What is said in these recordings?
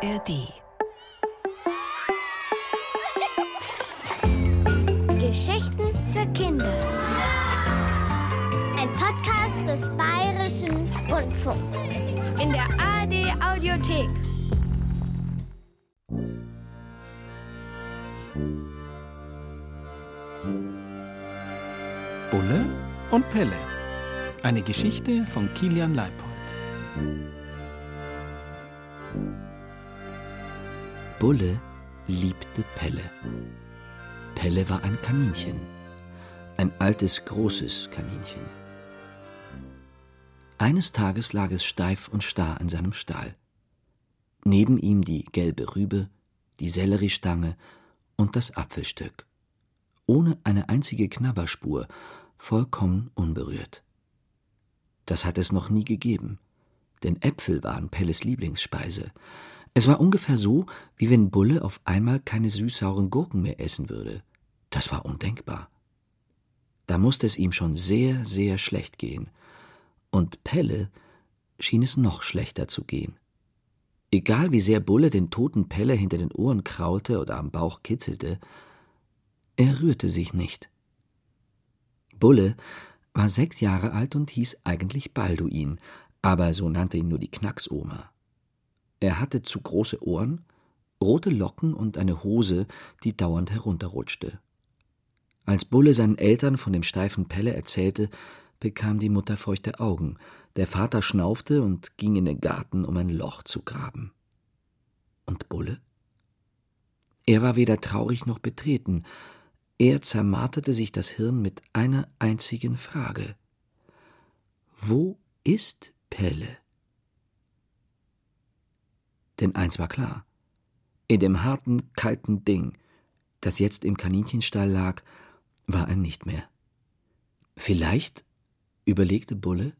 ARD. Geschichten für Kinder. Ein Podcast des Bayerischen Rundfunks. In der ARD Audiothek. Bulle und Pelle. Eine Geschichte von Kilian Leipold. Bulle liebte Pelle. Pelle war ein Kaninchen. Ein altes, großes Kaninchen. Eines Tages lag es steif und starr in seinem Stall. Neben ihm die gelbe Rübe, die Selleriestange und das Apfelstück. Ohne eine einzige Knabberspur, vollkommen unberührt. Das hat es noch nie gegeben, denn Äpfel waren Pelles Lieblingsspeise. Es war ungefähr so, wie wenn Bulle auf einmal keine süßsauren Gurken mehr essen würde. Das war undenkbar. Da musste es ihm schon sehr, sehr schlecht gehen. Und Pelle schien es noch schlechter zu gehen. Egal wie sehr Bulle den toten Pelle hinter den Ohren kraulte oder am Bauch kitzelte, er rührte sich nicht. Bulle war sechs Jahre alt und hieß eigentlich Balduin, aber so nannte ihn nur die Knacksoma. Er hatte zu große Ohren, rote Locken und eine Hose, die dauernd herunterrutschte. Als Bulle seinen Eltern von dem steifen Pelle erzählte, bekam die Mutter feuchte Augen, der Vater schnaufte und ging in den Garten, um ein Loch zu graben. Und Bulle? Er war weder traurig noch betreten, er zermarterte sich das Hirn mit einer einzigen Frage. Wo ist Pelle? Denn eins war klar. In dem harten, kalten Ding, das jetzt im Kaninchenstall lag, war er nicht mehr. Vielleicht, überlegte Bulle,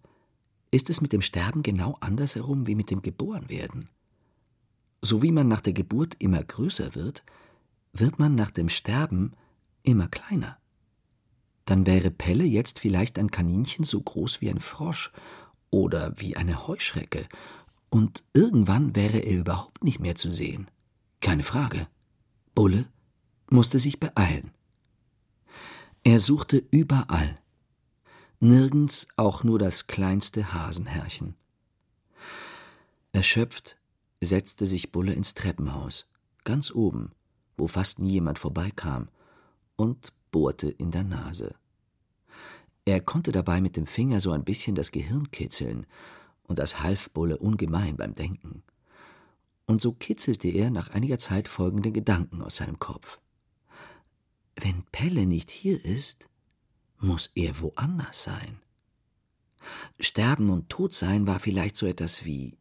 ist es mit dem Sterben genau andersherum wie mit dem Geborenwerden. So wie man nach der Geburt immer größer wird, wird man nach dem Sterben immer kleiner. Dann wäre Pelle jetzt vielleicht ein Kaninchen so groß wie ein Frosch oder wie eine Heuschrecke, und irgendwann wäre er überhaupt nicht mehr zu sehen. Keine Frage. Bulle musste sich beeilen. Er suchte überall. Nirgends auch nur das kleinste Hasenherrchen. Erschöpft setzte sich Bulle ins Treppenhaus, ganz oben, wo fast nie jemand vorbeikam, und bohrte in der Nase. Er konnte dabei mit dem Finger so ein bisschen das Gehirn kitzeln, und das half Bulle ungemein beim Denken. Und so kitzelte er nach einiger Zeit folgende Gedanken aus seinem Kopf. Wenn Pelle nicht hier ist, muss er woanders sein. Sterben und tot sein war vielleicht so etwas wie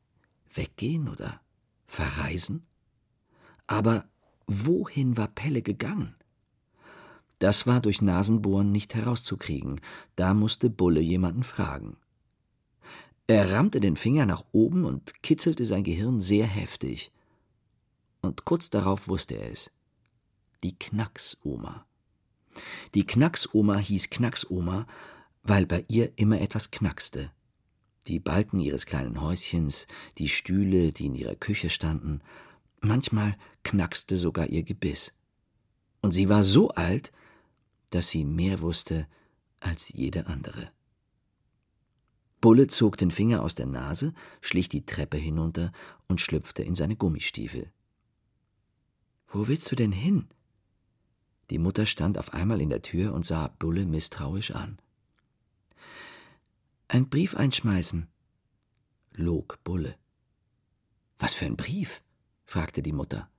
weggehen oder verreisen. Aber wohin war Pelle gegangen? Das war durch Nasenbohren nicht herauszukriegen, da musste Bulle jemanden fragen. Er rammte den Finger nach oben und kitzelte sein Gehirn sehr heftig. Und kurz darauf wusste er es. Die Knacksoma. Die Knacksoma hieß Knacksoma, weil bei ihr immer etwas knackste. Die Balken ihres kleinen Häuschens, die Stühle, die in ihrer Küche standen, manchmal knackste sogar ihr Gebiss. Und sie war so alt, dass sie mehr wusste als jede andere. Bulle zog den Finger aus der Nase, schlich die Treppe hinunter und schlüpfte in seine Gummistiefel. Wo willst du denn hin? Die Mutter stand auf einmal in der Tür und sah Bulle misstrauisch an. Ein Brief einschmeißen, log Bulle. Was für ein Brief? fragte die Mutter.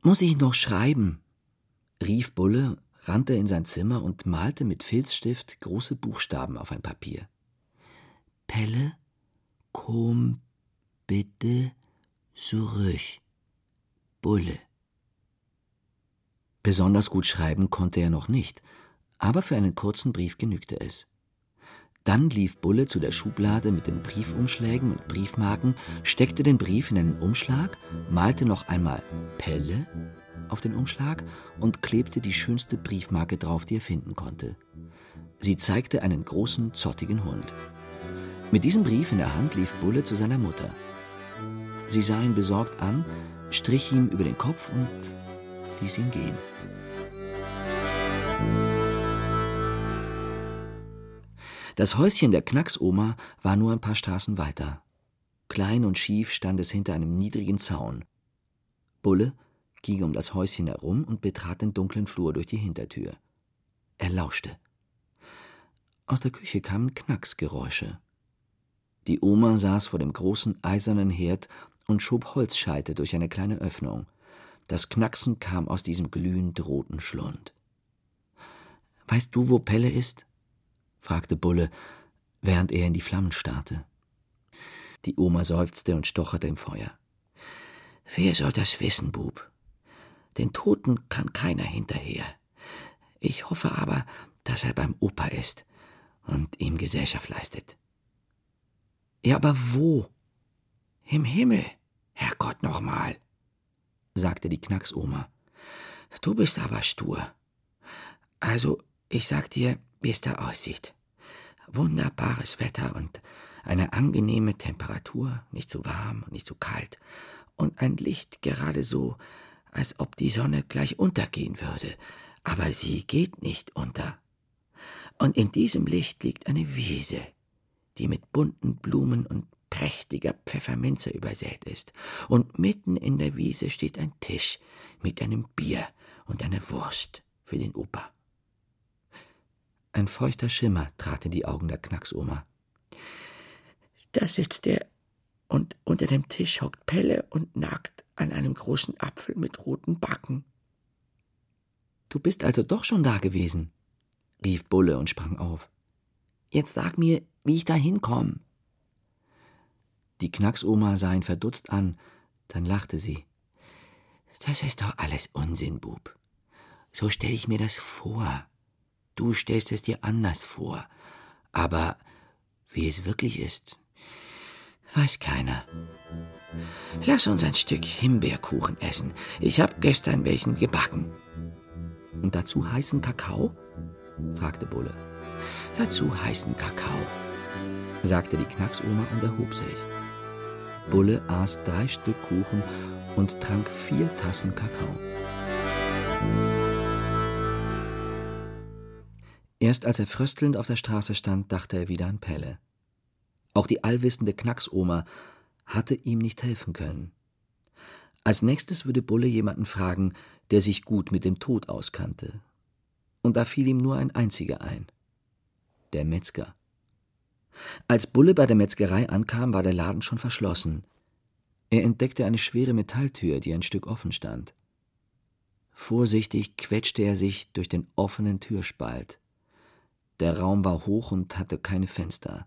Muss ich noch schreiben? rief Bulle rannte in sein Zimmer und malte mit Filzstift große Buchstaben auf ein Papier. Pelle, komm bitte zurück. Bulle. Besonders gut schreiben konnte er noch nicht, aber für einen kurzen Brief genügte es. Dann lief Bulle zu der Schublade mit den Briefumschlägen und Briefmarken, steckte den Brief in einen Umschlag, malte noch einmal Pelle auf den Umschlag und klebte die schönste Briefmarke drauf, die er finden konnte. Sie zeigte einen großen, zottigen Hund. Mit diesem Brief in der Hand lief Bulle zu seiner Mutter. Sie sah ihn besorgt an, strich ihm über den Kopf und ließ ihn gehen. Das Häuschen der Knacksoma war nur ein paar Straßen weiter. Klein und schief stand es hinter einem niedrigen Zaun. Bulle ging um das Häuschen herum und betrat den dunklen Flur durch die Hintertür. Er lauschte. Aus der Küche kamen Knacksgeräusche. Die Oma saß vor dem großen eisernen Herd und schob Holzscheite durch eine kleine Öffnung. Das Knacksen kam aus diesem glühend roten Schlund. Weißt du, wo Pelle ist? fragte Bulle, während er in die Flammen starrte. Die Oma seufzte und stocherte im Feuer. Wer soll das wissen, Bub? Den Toten kann keiner hinterher. Ich hoffe aber, dass er beim Opa ist und ihm Gesellschaft leistet. Ja, aber wo? Im Himmel, Herrgott nochmal, sagte die Knacksoma. Du bist aber stur. Also, ich sag dir, wie es da aussieht. Wunderbares Wetter und eine angenehme Temperatur, nicht zu warm und nicht zu kalt, und ein Licht gerade so, als ob die Sonne gleich untergehen würde, aber sie geht nicht unter. Und in diesem Licht liegt eine Wiese, die mit bunten Blumen und prächtiger Pfefferminze übersät ist, und mitten in der Wiese steht ein Tisch mit einem Bier und einer Wurst für den Opa. Ein feuchter Schimmer trat in die Augen der Knacksoma. Da sitzt er, und unter dem Tisch hockt Pelle und nagt an einem großen Apfel mit roten Backen. Du bist also doch schon da gewesen, rief Bulle und sprang auf. Jetzt sag mir, wie ich da hinkomme. Die Knacksoma sah ihn verdutzt an, dann lachte sie. Das ist doch alles Unsinn, Bub. So stell ich mir das vor. Du stellst es dir anders vor. Aber wie es wirklich ist, weiß keiner. Lass uns ein Stück Himbeerkuchen essen. Ich hab gestern welchen gebacken. Und dazu heißen Kakao? fragte Bulle. Dazu heißen Kakao, sagte die Knacksoma und erhob sich. Bulle aß drei Stück Kuchen und trank vier Tassen Kakao. Erst als er fröstelnd auf der Straße stand, dachte er wieder an Pelle. Auch die allwissende Knacksoma hatte ihm nicht helfen können. Als nächstes würde Bulle jemanden fragen, der sich gut mit dem Tod auskannte. Und da fiel ihm nur ein einziger ein. Der Metzger. Als Bulle bei der Metzgerei ankam, war der Laden schon verschlossen. Er entdeckte eine schwere Metalltür, die ein Stück offen stand. Vorsichtig quetschte er sich durch den offenen Türspalt. Der Raum war hoch und hatte keine Fenster.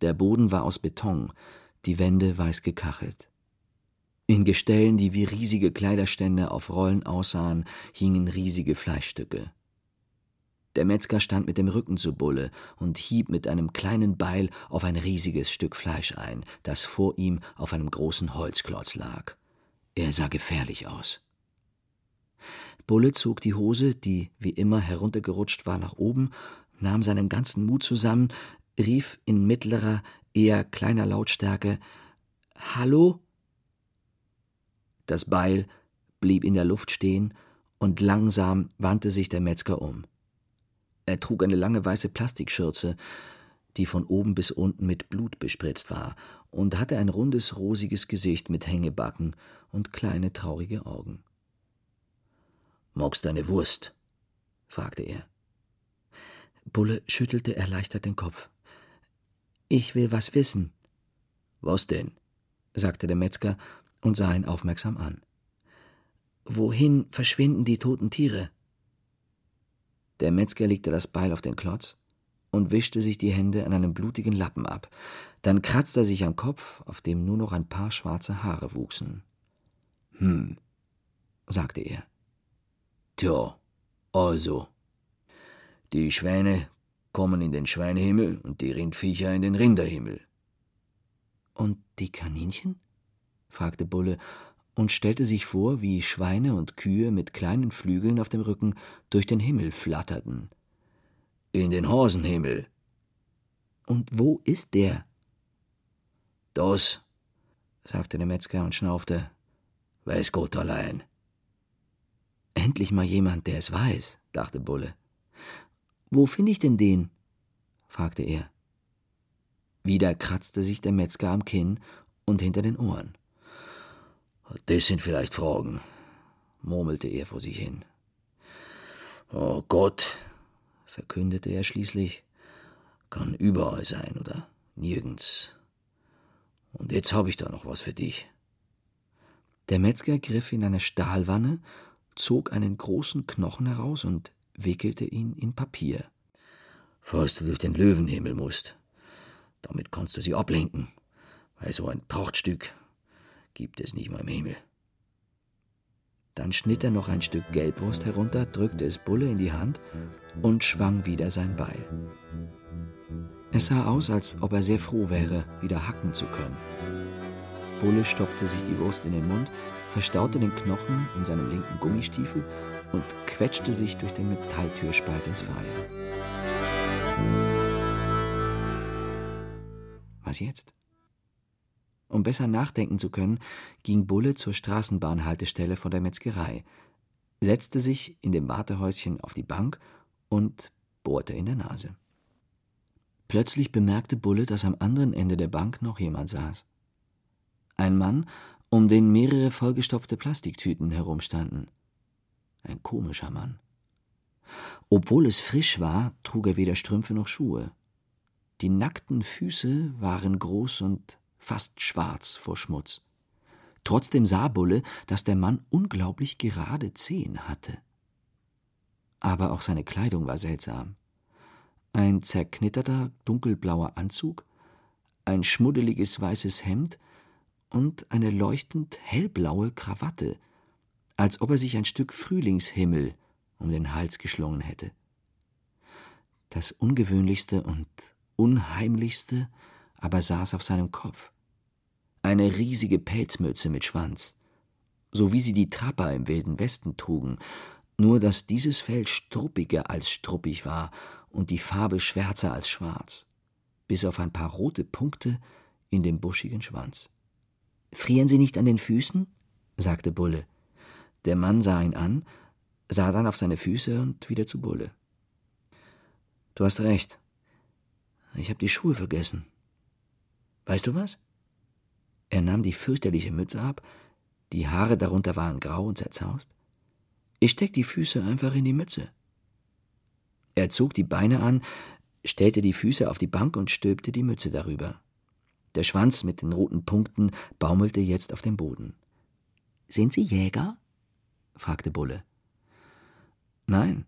Der Boden war aus Beton, die Wände weiß gekachelt. In Gestellen, die wie riesige Kleiderstände auf Rollen aussahen, hingen riesige Fleischstücke. Der Metzger stand mit dem Rücken zu Bulle und hieb mit einem kleinen Beil auf ein riesiges Stück Fleisch ein, das vor ihm auf einem großen Holzklotz lag. Er sah gefährlich aus. Bulle zog die Hose, die wie immer heruntergerutscht war, nach oben, nahm seinen ganzen Mut zusammen, rief in mittlerer, eher kleiner Lautstärke Hallo? Das Beil blieb in der Luft stehen, und langsam wandte sich der Metzger um. Er trug eine lange weiße Plastikschürze, die von oben bis unten mit Blut bespritzt war, und hatte ein rundes, rosiges Gesicht mit Hängebacken und kleine, traurige Augen. Magst deine Wurst? fragte er. Bulle schüttelte erleichtert den Kopf. Ich will was wissen. Was denn? sagte der Metzger und sah ihn aufmerksam an. Wohin verschwinden die toten Tiere? Der Metzger legte das Beil auf den Klotz und wischte sich die Hände an einem blutigen Lappen ab. Dann kratzte er sich am Kopf, auf dem nur noch ein paar schwarze Haare wuchsen. Hm, sagte er. Tja, also. Die Schwäne kommen in den Schweinehimmel und die Rindviecher in den Rinderhimmel. Und die Kaninchen? fragte Bulle und stellte sich vor, wie Schweine und Kühe mit kleinen Flügeln auf dem Rücken durch den Himmel flatterten. In den Hasenhimmel. Und wo ist der? Das, sagte der Metzger und schnaufte. Weiß Gott allein. Endlich mal jemand, der es weiß, dachte Bulle. Wo finde ich denn den? fragte er. Wieder kratzte sich der Metzger am Kinn und hinter den Ohren. Das sind vielleicht Fragen, murmelte er vor sich hin. Oh Gott, verkündete er schließlich, kann überall sein oder nirgends. Und jetzt habe ich da noch was für dich. Der Metzger griff in eine Stahlwanne, zog einen großen Knochen heraus und wickelte ihn in Papier. Falls du durch den Löwenhimmel musst, damit kannst du sie ablenken, weil so ein Prachtstück gibt es nicht mal im Himmel. Dann schnitt er noch ein Stück Gelbwurst herunter, drückte es Bulle in die Hand und schwang wieder sein Beil. Es sah aus, als ob er sehr froh wäre, wieder hacken zu können. Bulle stopfte sich die Wurst in den Mund, verstaute den Knochen in seinem linken Gummistiefel und quetschte sich durch den Metalltürspalt ins Freie. Was jetzt? Um besser nachdenken zu können, ging Bulle zur Straßenbahnhaltestelle von der Metzgerei, setzte sich in dem Wartehäuschen auf die Bank und bohrte in der Nase. Plötzlich bemerkte Bulle, dass am anderen Ende der Bank noch jemand saß. Ein Mann, um den mehrere vollgestopfte Plastiktüten herumstanden. Ein komischer Mann. Obwohl es frisch war, trug er weder Strümpfe noch Schuhe. Die nackten Füße waren groß und fast schwarz vor Schmutz. Trotzdem sah Bulle, dass der Mann unglaublich gerade Zehen hatte. Aber auch seine Kleidung war seltsam. Ein zerknitterter, dunkelblauer Anzug, ein schmuddeliges weißes Hemd und eine leuchtend hellblaue Krawatte, als ob er sich ein Stück Frühlingshimmel um den Hals geschlungen hätte. Das Ungewöhnlichste und Unheimlichste aber saß auf seinem Kopf. Eine riesige Pelzmütze mit Schwanz, so wie sie die Trapper im Wilden Westen trugen, nur dass dieses Fell struppiger als struppig war und die Farbe schwärzer als schwarz, bis auf ein paar rote Punkte in dem buschigen Schwanz. Frieren Sie nicht an den Füßen? sagte Bulle. Der Mann sah ihn an, sah dann auf seine Füße und wieder zu Bulle. Du hast recht. Ich habe die Schuhe vergessen. Weißt du was? Er nahm die fürchterliche Mütze ab, die Haare darunter waren grau und zerzaust. Ich steck die Füße einfach in die Mütze. Er zog die Beine an, stellte die Füße auf die Bank und stülpte die Mütze darüber. Der Schwanz mit den roten Punkten baumelte jetzt auf dem Boden. Sind Sie Jäger? fragte Bulle. Nein,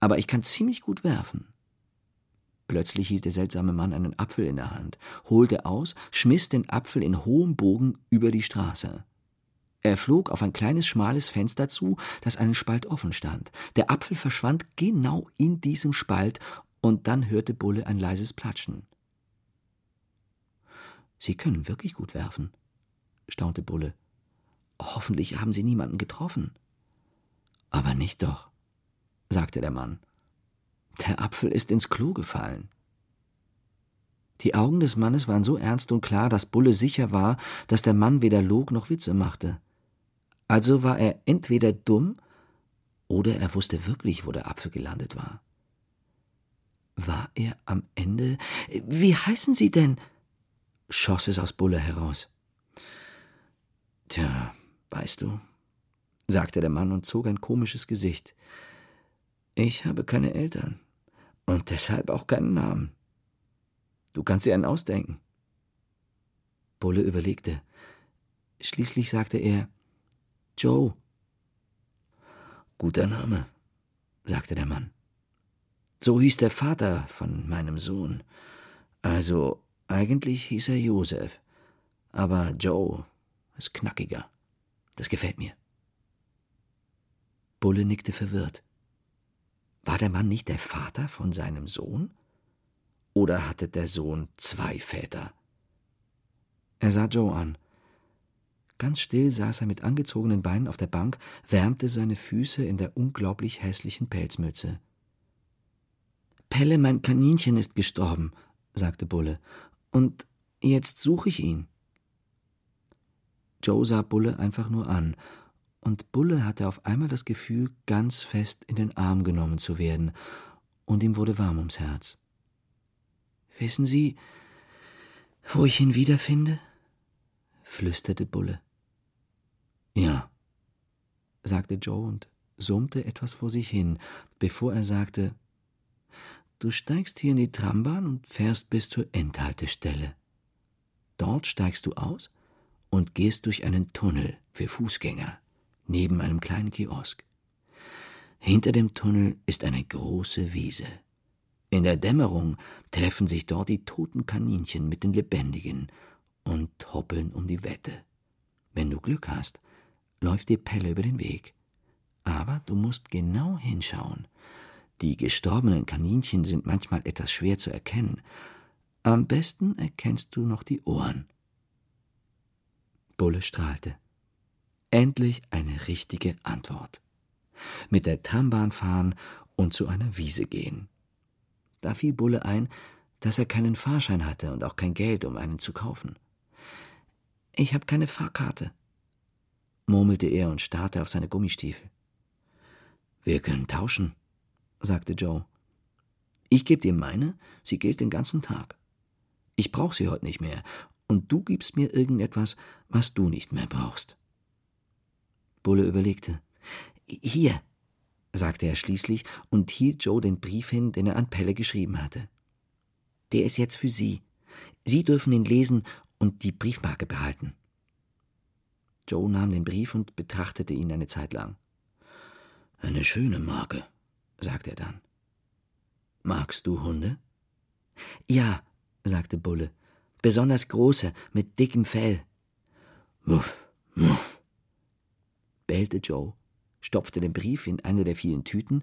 aber ich kann ziemlich gut werfen. Plötzlich hielt der seltsame Mann einen Apfel in der Hand, holte aus, schmiss den Apfel in hohem Bogen über die Straße. Er flog auf ein kleines schmales Fenster zu, das einen Spalt offen stand. Der Apfel verschwand genau in diesem Spalt, und dann hörte Bulle ein leises Platschen. Sie können wirklich gut werfen, staunte Bulle. Hoffentlich haben Sie niemanden getroffen. Aber nicht doch sagte der Mann. Der Apfel ist ins Klo gefallen. Die Augen des Mannes waren so ernst und klar, dass Bulle sicher war, dass der Mann weder log noch Witze machte. Also war er entweder dumm oder er wusste wirklich, wo der Apfel gelandet war. War er am Ende. Wie heißen Sie denn? schoss es aus Bulle heraus. Tja, weißt du, sagte der Mann und zog ein komisches Gesicht. Ich habe keine Eltern und deshalb auch keinen Namen. Du kannst dir einen ausdenken. Bulle überlegte. Schließlich sagte er Joe. Guter Name, sagte der Mann. So hieß der Vater von meinem Sohn. Also eigentlich hieß er Josef, aber Joe ist knackiger. Das gefällt mir. Bulle nickte verwirrt. War der Mann nicht der Vater von seinem Sohn? Oder hatte der Sohn zwei Väter? Er sah Joe an. Ganz still saß er mit angezogenen Beinen auf der Bank, wärmte seine Füße in der unglaublich hässlichen Pelzmütze. Pelle, mein Kaninchen ist gestorben, sagte Bulle, und jetzt suche ich ihn. Joe sah Bulle einfach nur an, und Bulle hatte auf einmal das Gefühl, ganz fest in den Arm genommen zu werden, und ihm wurde warm ums Herz. Wissen Sie, wo ich ihn wiederfinde? flüsterte Bulle. Ja, sagte Joe und summte etwas vor sich hin, bevor er sagte Du steigst hier in die Trambahn und fährst bis zur Endhaltestelle. Dort steigst du aus und gehst durch einen Tunnel für Fußgänger neben einem kleinen Kiosk. Hinter dem Tunnel ist eine große Wiese. In der Dämmerung treffen sich dort die toten Kaninchen mit den lebendigen und hoppeln um die Wette. Wenn du Glück hast, läuft dir Pelle über den Weg. Aber du musst genau hinschauen. Die gestorbenen Kaninchen sind manchmal etwas schwer zu erkennen. Am besten erkennst du noch die Ohren. Bulle strahlte. Endlich eine richtige Antwort. Mit der Trambahn fahren und zu einer Wiese gehen. Da fiel Bulle ein, dass er keinen Fahrschein hatte und auch kein Geld, um einen zu kaufen. Ich habe keine Fahrkarte, murmelte er und starrte auf seine Gummistiefel. Wir können tauschen, sagte Joe. Ich gebe dir meine, sie gilt den ganzen Tag. Ich brauche sie heute nicht mehr, und du gibst mir irgendetwas, was du nicht mehr brauchst. Bulle überlegte. Hier, sagte er schließlich und hielt Joe den Brief hin, den er an Pelle geschrieben hatte. Der ist jetzt für Sie. Sie dürfen ihn lesen und die Briefmarke behalten. Joe nahm den Brief und betrachtete ihn eine Zeit lang. Eine schöne Marke, sagte er dann. Magst du Hunde? Ja, sagte Bulle, besonders große, mit dickem Fell. Muff, muff, bellte Joe, stopfte den Brief in eine der vielen Tüten,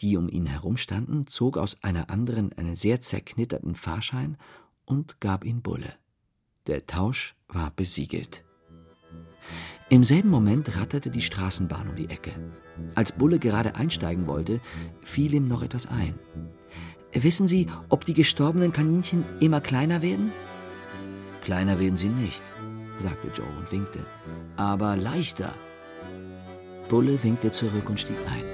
die um ihn herum standen, zog aus einer anderen einen sehr zerknitterten Fahrschein und gab ihn Bulle. Der Tausch war besiegelt. Im selben Moment ratterte die Straßenbahn um die Ecke. Als Bulle gerade einsteigen wollte, fiel ihm noch etwas ein. Wissen Sie, ob die gestorbenen Kaninchen immer kleiner werden? Kleiner werden sie nicht, sagte Joe und winkte. Aber leichter. Bulle winkte zurück und stieg ein.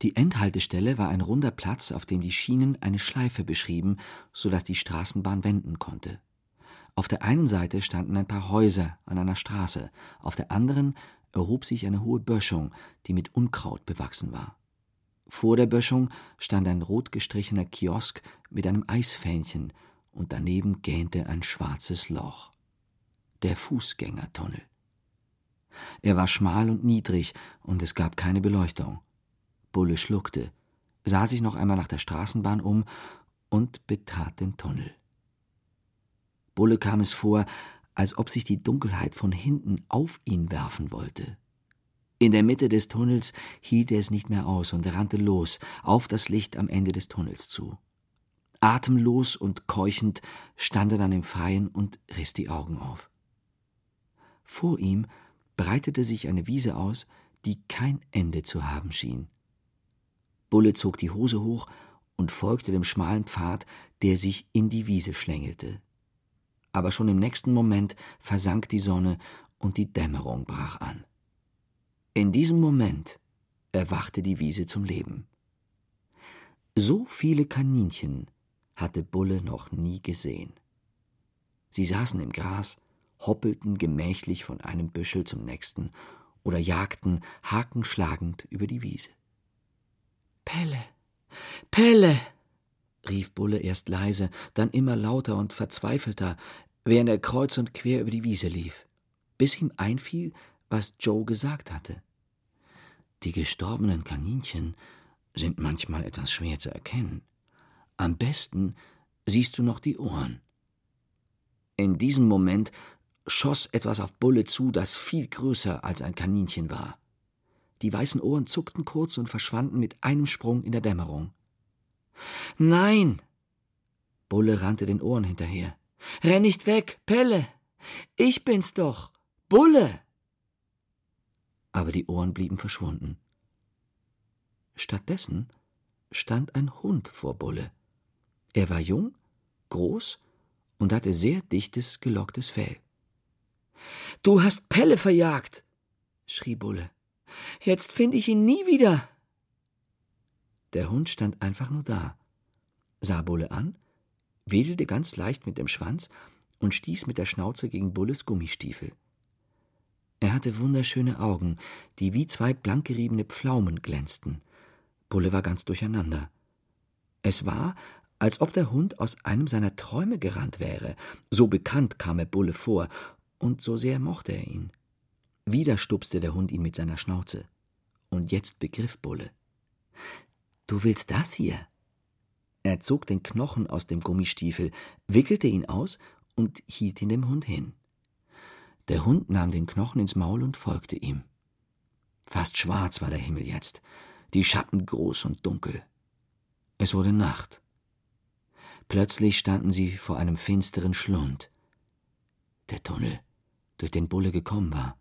Die Endhaltestelle war ein runder Platz, auf dem die Schienen eine Schleife beschrieben, so dass die Straßenbahn wenden konnte. Auf der einen Seite standen ein paar Häuser an einer Straße, auf der anderen erhob sich eine hohe Böschung, die mit Unkraut bewachsen war. Vor der Böschung stand ein rot gestrichener Kiosk mit einem Eisfähnchen, und daneben gähnte ein schwarzes Loch der Fußgängertunnel. Er war schmal und niedrig, und es gab keine Beleuchtung. Bulle schluckte, sah sich noch einmal nach der Straßenbahn um und betrat den Tunnel. Bulle kam es vor, als ob sich die Dunkelheit von hinten auf ihn werfen wollte. In der Mitte des Tunnels hielt er es nicht mehr aus und rannte los, auf das Licht am Ende des Tunnels zu. Atemlos und keuchend stand er dann im Freien und riss die Augen auf. Vor ihm breitete sich eine Wiese aus, die kein Ende zu haben schien. Bulle zog die Hose hoch und folgte dem schmalen Pfad, der sich in die Wiese schlängelte. Aber schon im nächsten Moment versank die Sonne und die Dämmerung brach an. In diesem Moment erwachte die Wiese zum Leben. So viele Kaninchen hatte Bulle noch nie gesehen. Sie saßen im Gras, hoppelten gemächlich von einem Büschel zum nächsten oder jagten hakenschlagend über die Wiese. Pelle, Pelle, rief Bulle erst leise, dann immer lauter und verzweifelter, während er kreuz und quer über die Wiese lief, bis ihm einfiel, was Joe gesagt hatte. Die gestorbenen Kaninchen sind manchmal etwas schwer zu erkennen. Am besten siehst du noch die Ohren. In diesem Moment schoss etwas auf Bulle zu, das viel größer als ein Kaninchen war. Die weißen Ohren zuckten kurz und verschwanden mit einem Sprung in der Dämmerung. Nein! Bulle rannte den Ohren hinterher. Renn nicht weg, Pelle! Ich bin's doch! Bulle! Aber die Ohren blieben verschwunden. Stattdessen stand ein Hund vor Bulle. Er war jung, groß und hatte sehr dichtes, gelocktes Fell. Du hast Pelle verjagt, schrie Bulle. Jetzt finde ich ihn nie wieder. Der Hund stand einfach nur da, sah Bulle an, wedelte ganz leicht mit dem Schwanz und stieß mit der Schnauze gegen Bulles Gummistiefel. Er hatte wunderschöne Augen, die wie zwei blank geriebene Pflaumen glänzten. Bulle war ganz durcheinander. Es war, als ob der Hund aus einem seiner Träume gerannt wäre. So bekannt kam er Bulle vor, und so sehr mochte er ihn. Wieder stupste der Hund ihn mit seiner Schnauze. Und jetzt begriff Bulle. Du willst das hier? Er zog den Knochen aus dem Gummistiefel, wickelte ihn aus und hielt ihn dem Hund hin. Der Hund nahm den Knochen ins Maul und folgte ihm. Fast schwarz war der Himmel jetzt, die Schatten groß und dunkel. Es wurde Nacht. Plötzlich standen sie vor einem finsteren Schlund. Der Tunnel, durch den Bulle gekommen war.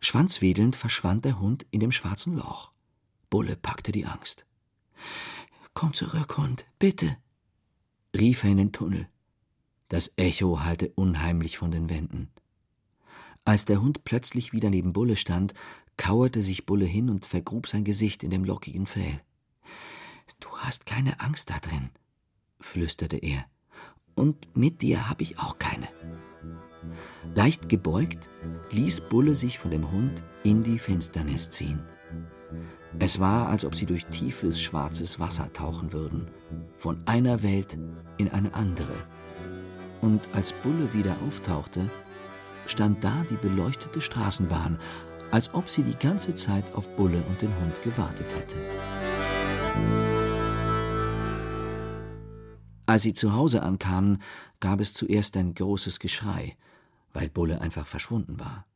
Schwanzwedelnd verschwand der Hund in dem schwarzen Loch. Bulle packte die Angst. Komm zurück, Hund, bitte, rief er in den Tunnel. Das Echo hallte unheimlich von den Wänden. Als der Hund plötzlich wieder neben Bulle stand, kauerte sich Bulle hin und vergrub sein Gesicht in dem lockigen Fell. Du hast keine Angst da drin, flüsterte er. Und mit dir habe ich auch keine. Leicht gebeugt ließ Bulle sich von dem Hund in die Finsternis ziehen. Es war, als ob sie durch tiefes, schwarzes Wasser tauchen würden, von einer Welt in eine andere. Und als Bulle wieder auftauchte, stand da die beleuchtete Straßenbahn, als ob sie die ganze Zeit auf Bulle und den Hund gewartet hätte. Als sie zu Hause ankamen, gab es zuerst ein großes Geschrei, weil Bulle einfach verschwunden war.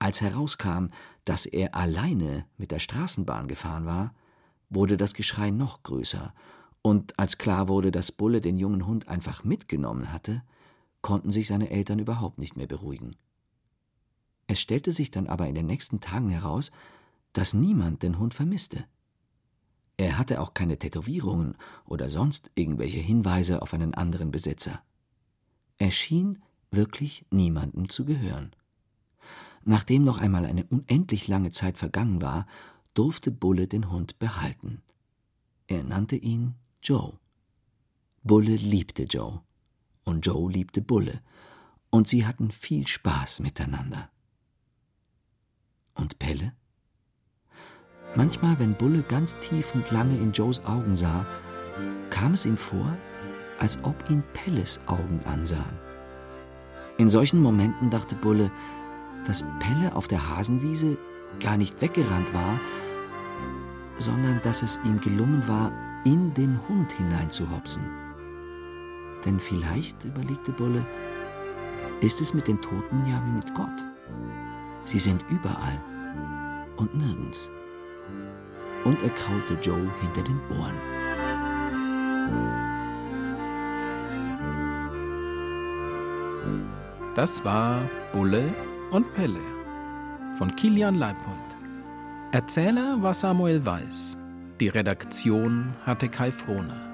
Als herauskam, dass er alleine mit der Straßenbahn gefahren war, wurde das Geschrei noch größer, und als klar wurde, dass Bulle den jungen Hund einfach mitgenommen hatte, konnten sich seine Eltern überhaupt nicht mehr beruhigen. Es stellte sich dann aber in den nächsten Tagen heraus, dass niemand den Hund vermisste. Er hatte auch keine Tätowierungen oder sonst irgendwelche Hinweise auf einen anderen Besitzer. Er schien wirklich niemandem zu gehören. Nachdem noch einmal eine unendlich lange Zeit vergangen war, durfte Bulle den Hund behalten. Er nannte ihn Joe. Bulle liebte Joe und Joe liebte Bulle, und sie hatten viel Spaß miteinander. Und Pelle? Manchmal, wenn Bulle ganz tief und lange in Joes Augen sah, kam es ihm vor, als ob ihn Pelles Augen ansahen. In solchen Momenten dachte Bulle, dass Pelle auf der Hasenwiese gar nicht weggerannt war, sondern dass es ihm gelungen war, in den Hund hineinzuhopsen. Denn vielleicht, überlegte Bulle, ist es mit den Toten ja wie mit Gott. Sie sind überall und nirgends und er kraulte Joe hinter den Ohren. Das war Bulle und Pelle von Kilian Leipold. Erzähler war Samuel Weiß. Die Redaktion hatte Kai Frohner.